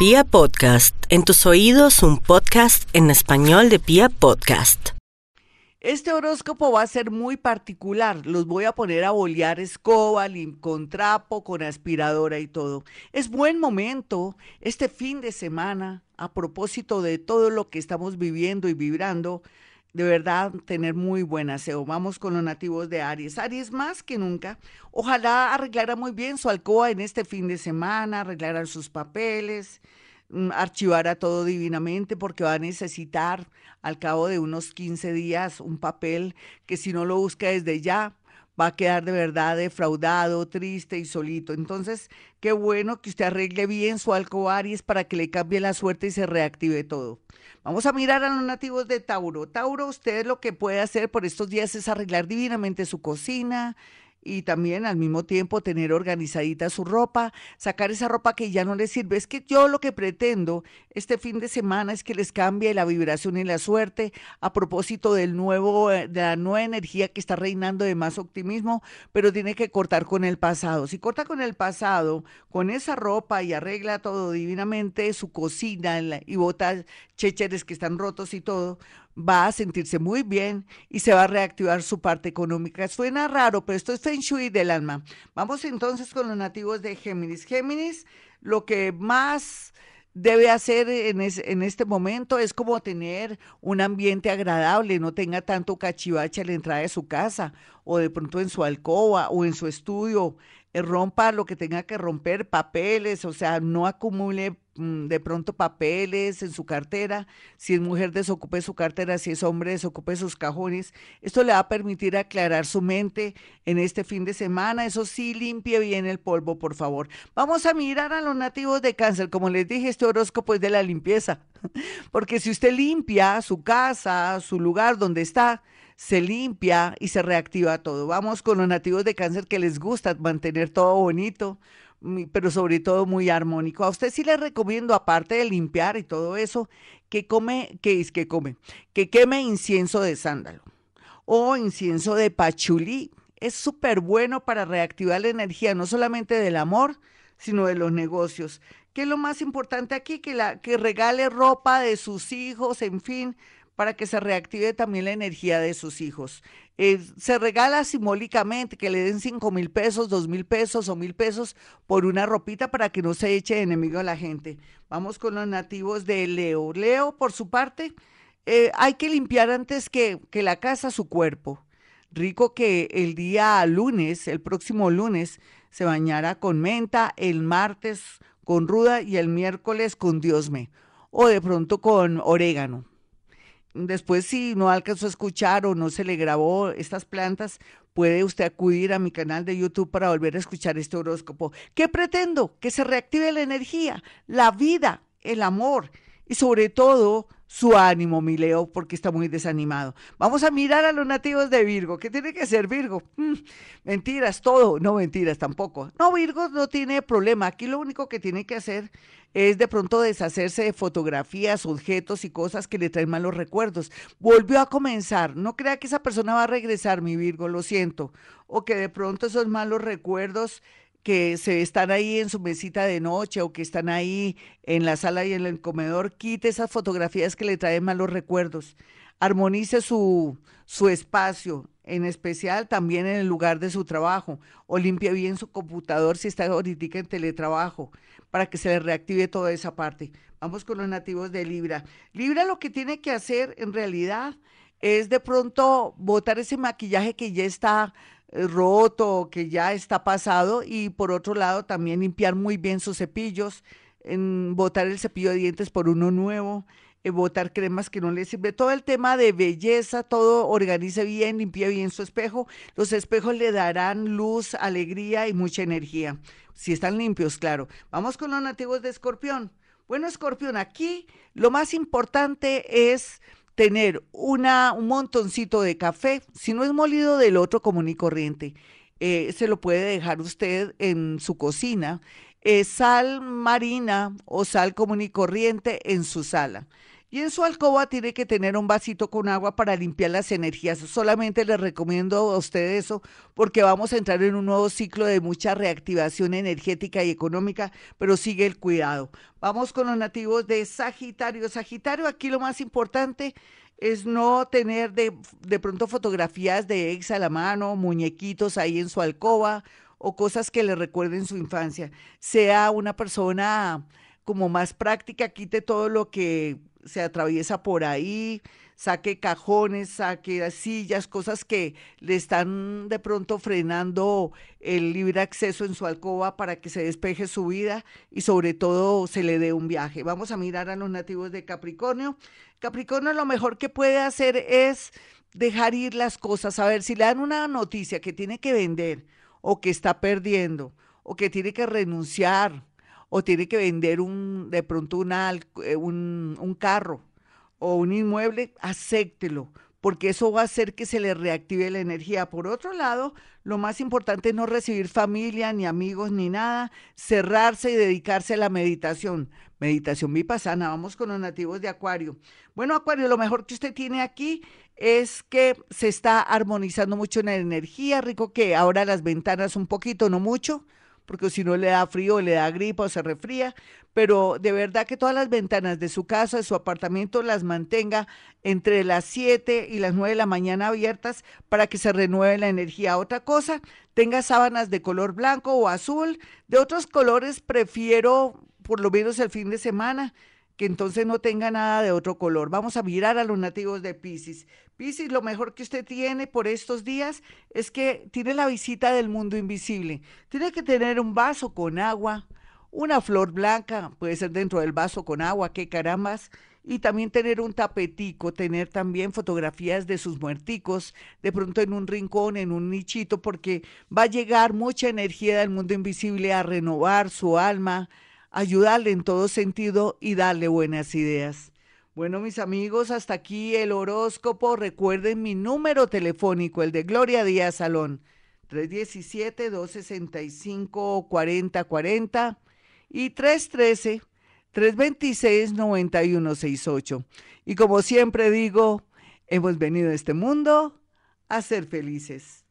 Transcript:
Pia Podcast, en tus oídos un podcast en español de Pia Podcast. Este horóscopo va a ser muy particular. Los voy a poner a bolear escoba, con trapo, con aspiradora y todo. Es buen momento este fin de semana, a propósito de todo lo que estamos viviendo y vibrando, de verdad tener muy buen aseo. Vamos con los nativos de Aries. Aries más que nunca. Ojalá arreglara muy bien su alcoba en este fin de semana, arreglara sus papeles, mm, archivara todo divinamente porque va a necesitar al cabo de unos 15 días un papel que si no lo busca desde ya va a quedar de verdad defraudado, triste y solito. Entonces, qué bueno que usted arregle bien su alcoba Aries para que le cambie la suerte y se reactive todo. Vamos a mirar a los nativos de Tauro. Tauro, usted lo que puede hacer por estos días es arreglar divinamente su cocina, y también al mismo tiempo tener organizadita su ropa, sacar esa ropa que ya no les sirve. Es que yo lo que pretendo este fin de semana es que les cambie la vibración y la suerte a propósito del nuevo, eh, de la nueva energía que está reinando de más optimismo, pero tiene que cortar con el pasado. Si corta con el pasado, con esa ropa y arregla todo divinamente, su cocina y bota checheres que están rotos y todo, va a sentirse muy bien y se va a reactivar su parte económica. Suena raro, pero esto es Feng Shui del alma. Vamos entonces con los nativos de Géminis. Géminis, lo que más debe hacer en, en, este momento es como tener un ambiente agradable, no tenga tanto cachivache a la entrada de su casa o de pronto en su alcoba o en su estudio, rompa lo que tenga que romper, papeles, o sea, no acumule Mm, de pronto papeles en su cartera, si es mujer desocupe su cartera, si es hombre desocupe sus cajones. Esto le va a permitir aclarar su mente en este fin de semana. Eso sí, limpie bien el polvo, por favor. Vamos a mirar a los nativos de cáncer. Como les dije, este horóscopo es de la limpieza. Porque si usted limpia su casa, su lugar donde está, se limpia y se reactiva todo. Vamos con los nativos de cáncer que les gusta mantener todo bonito, pero sobre todo muy armónico. A usted sí le recomiendo, aparte de limpiar y todo eso, que come, que es que come, que queme incienso de sándalo o incienso de pachulí. Es súper bueno para reactivar la energía, no solamente del amor, sino de los negocios. ¿Qué es lo más importante aquí? Que, la, que regale ropa de sus hijos, en fin, para que se reactive también la energía de sus hijos. Eh, se regala simbólicamente que le den cinco mil pesos, dos mil pesos o mil pesos por una ropita para que no se eche enemigo a la gente. Vamos con los nativos de Leo. Leo, por su parte, eh, hay que limpiar antes que, que la casa su cuerpo. Rico que el día lunes, el próximo lunes, se bañara con menta, el martes con ruda y el miércoles con diosme o de pronto con orégano. Después, si no alcanzó a escuchar o no se le grabó estas plantas, puede usted acudir a mi canal de YouTube para volver a escuchar este horóscopo. ¿Qué pretendo? Que se reactive la energía, la vida, el amor y sobre todo su ánimo, mi Leo, porque está muy desanimado. Vamos a mirar a los nativos de Virgo. ¿Qué tiene que ser Virgo? Mm, mentiras, todo. No, mentiras tampoco. No, Virgo no tiene problema. Aquí lo único que tiene que hacer es de pronto deshacerse de fotografías, objetos y cosas que le traen malos recuerdos. Volvió a comenzar. No crea que esa persona va a regresar, mi Virgo, lo siento. O que de pronto esos malos recuerdos que se están ahí en su mesita de noche o que están ahí en la sala y en el comedor, quite esas fotografías que le traen malos recuerdos. Armonice su, su espacio, en especial también en el lugar de su trabajo, o limpie bien su computador si está ahorita en teletrabajo, para que se le reactive toda esa parte. Vamos con los nativos de Libra. Libra lo que tiene que hacer en realidad es de pronto botar ese maquillaje que ya está eh, roto, que ya está pasado, y por otro lado también limpiar muy bien sus cepillos, botar el cepillo de dientes por uno nuevo, eh, botar cremas que no le sirve, todo el tema de belleza, todo organice bien, limpie bien su espejo, los espejos le darán luz, alegría y mucha energía, si están limpios, claro. Vamos con los nativos de Escorpión. Bueno, Escorpión, aquí lo más importante es tener una, un montoncito de café, si no es molido del otro común y corriente, eh, se lo puede dejar usted en su cocina, eh, sal marina o sal común y corriente en su sala. Y en su alcoba tiene que tener un vasito con agua para limpiar las energías. Solamente les recomiendo a usted eso porque vamos a entrar en un nuevo ciclo de mucha reactivación energética y económica, pero sigue el cuidado. Vamos con los nativos de Sagitario. Sagitario, aquí lo más importante es no tener de, de pronto fotografías de ex a la mano, muñequitos ahí en su alcoba o cosas que le recuerden su infancia. Sea una persona como más práctica, quite todo lo que se atraviesa por ahí, saque cajones, saque sillas, cosas que le están de pronto frenando el libre acceso en su alcoba para que se despeje su vida y sobre todo se le dé un viaje. Vamos a mirar a los nativos de Capricornio. Capricornio lo mejor que puede hacer es dejar ir las cosas, a ver si le dan una noticia que tiene que vender o que está perdiendo o que tiene que renunciar o tiene que vender un de pronto eh, un, un carro o un inmueble, acéptelo, porque eso va a hacer que se le reactive la energía. Por otro lado, lo más importante es no recibir familia, ni amigos, ni nada, cerrarse y dedicarse a la meditación. Meditación vipassana, vamos con los nativos de Acuario. Bueno, Acuario, lo mejor que usted tiene aquí es que se está armonizando mucho en la energía, rico que ahora las ventanas un poquito, no mucho, porque si no le da frío, le da gripa o se refría, pero de verdad que todas las ventanas de su casa, de su apartamento, las mantenga entre las 7 y las 9 de la mañana abiertas para que se renueve la energía. Otra cosa, tenga sábanas de color blanco o azul, de otros colores prefiero por lo menos el fin de semana que entonces no tenga nada de otro color. Vamos a mirar a los nativos de Pisces. Pisces, lo mejor que usted tiene por estos días es que tiene la visita del mundo invisible. Tiene que tener un vaso con agua, una flor blanca, puede ser dentro del vaso con agua, qué carambas, y también tener un tapetico, tener también fotografías de sus muerticos, de pronto en un rincón, en un nichito, porque va a llegar mucha energía del mundo invisible a renovar su alma, ayudarle en todo sentido y darle buenas ideas. Bueno, mis amigos, hasta aquí el horóscopo. Recuerden mi número telefónico, el de Gloria Díaz Salón, 317-265-4040 y 313-326-9168. Y como siempre digo, hemos venido a este mundo a ser felices.